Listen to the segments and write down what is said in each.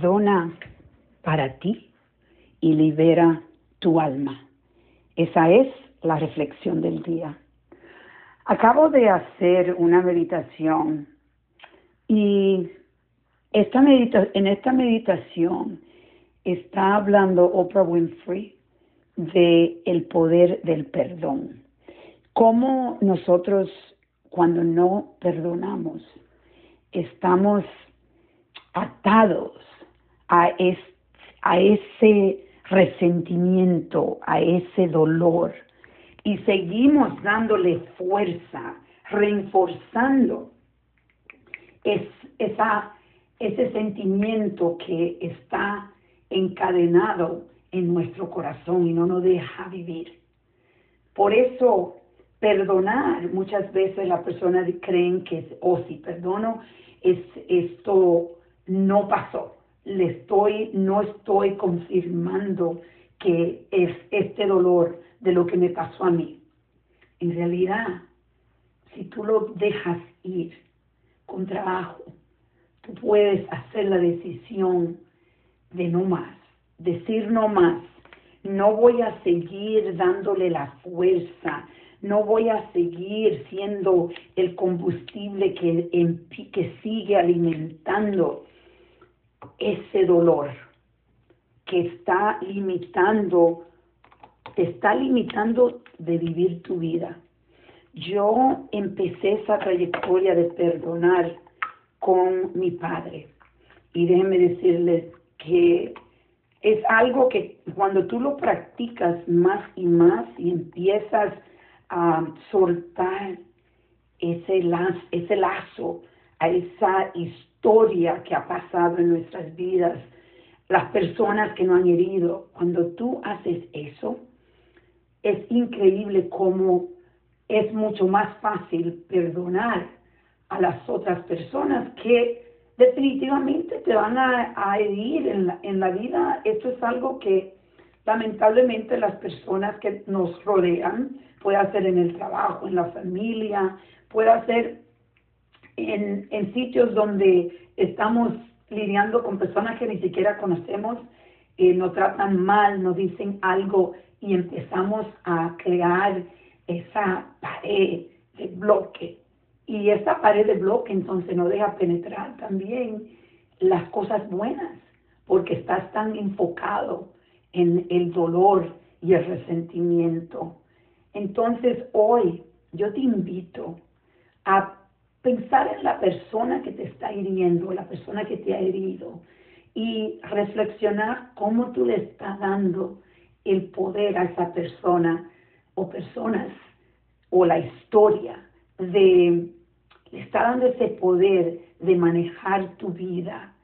Perdona para ti y libera tu alma. Esa es la reflexión del día. Acabo de hacer una meditación y esta medita en esta meditación está hablando Oprah Winfrey de el poder del perdón. Cómo nosotros cuando no perdonamos estamos atados a, ese resentimiento, a ese dolor y seguimos dándole fuerza, reforzando ese sentimiento que está encadenado en nuestro corazón y no nos deja vivir. Por eso, perdonar, muchas veces las personas creen que, oh, si perdono, es, esto no pasó. Le estoy, no estoy confirmando que es este dolor de lo que me pasó a mí. En realidad, si tú lo dejas ir con trabajo, tú puedes hacer la decisión de no más, decir no más. No voy a seguir dándole la fuerza, no voy a seguir siendo el combustible que, que sigue alimentando ese dolor que está limitando, te está limitando de vivir tu vida. Yo empecé esa trayectoria de perdonar con mi padre y déjenme decirles que es algo que cuando tú lo practicas más y más y empiezas a soltar ese lazo, ese lazo a esa historia que ha pasado en nuestras vidas, las personas que nos han herido, cuando tú haces eso, es increíble cómo es mucho más fácil perdonar a las otras personas que definitivamente te van a, herir en la, en la vida. Esto es algo que lamentablemente las personas que nos rodean, puede ser en el trabajo, en la familia, puede ser en, en sitios donde estamos lidiando con personas que ni siquiera conocemos, eh, nos tratan mal, nos dicen algo y empezamos a crear esa pared de bloque. Y esa pared de bloque entonces no deja penetrar también las cosas buenas, porque estás tan enfocado en el dolor y el resentimiento. Entonces hoy yo te invito a pensar en la persona que te está hiriendo, la persona que te ha herido, y reflexionar cómo tú le estás dando el poder a esa persona o personas o la historia de le está dando ese poder de manejar tu vida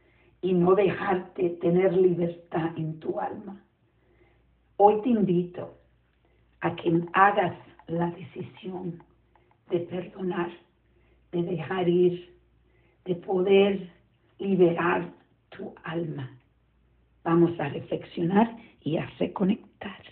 y no dejarte tener libertad en tu alma. Hoy te invito a que hagas la decisión de perdonar de dejar ir, de poder liberar tu alma. Vamos a reflexionar y a reconectar.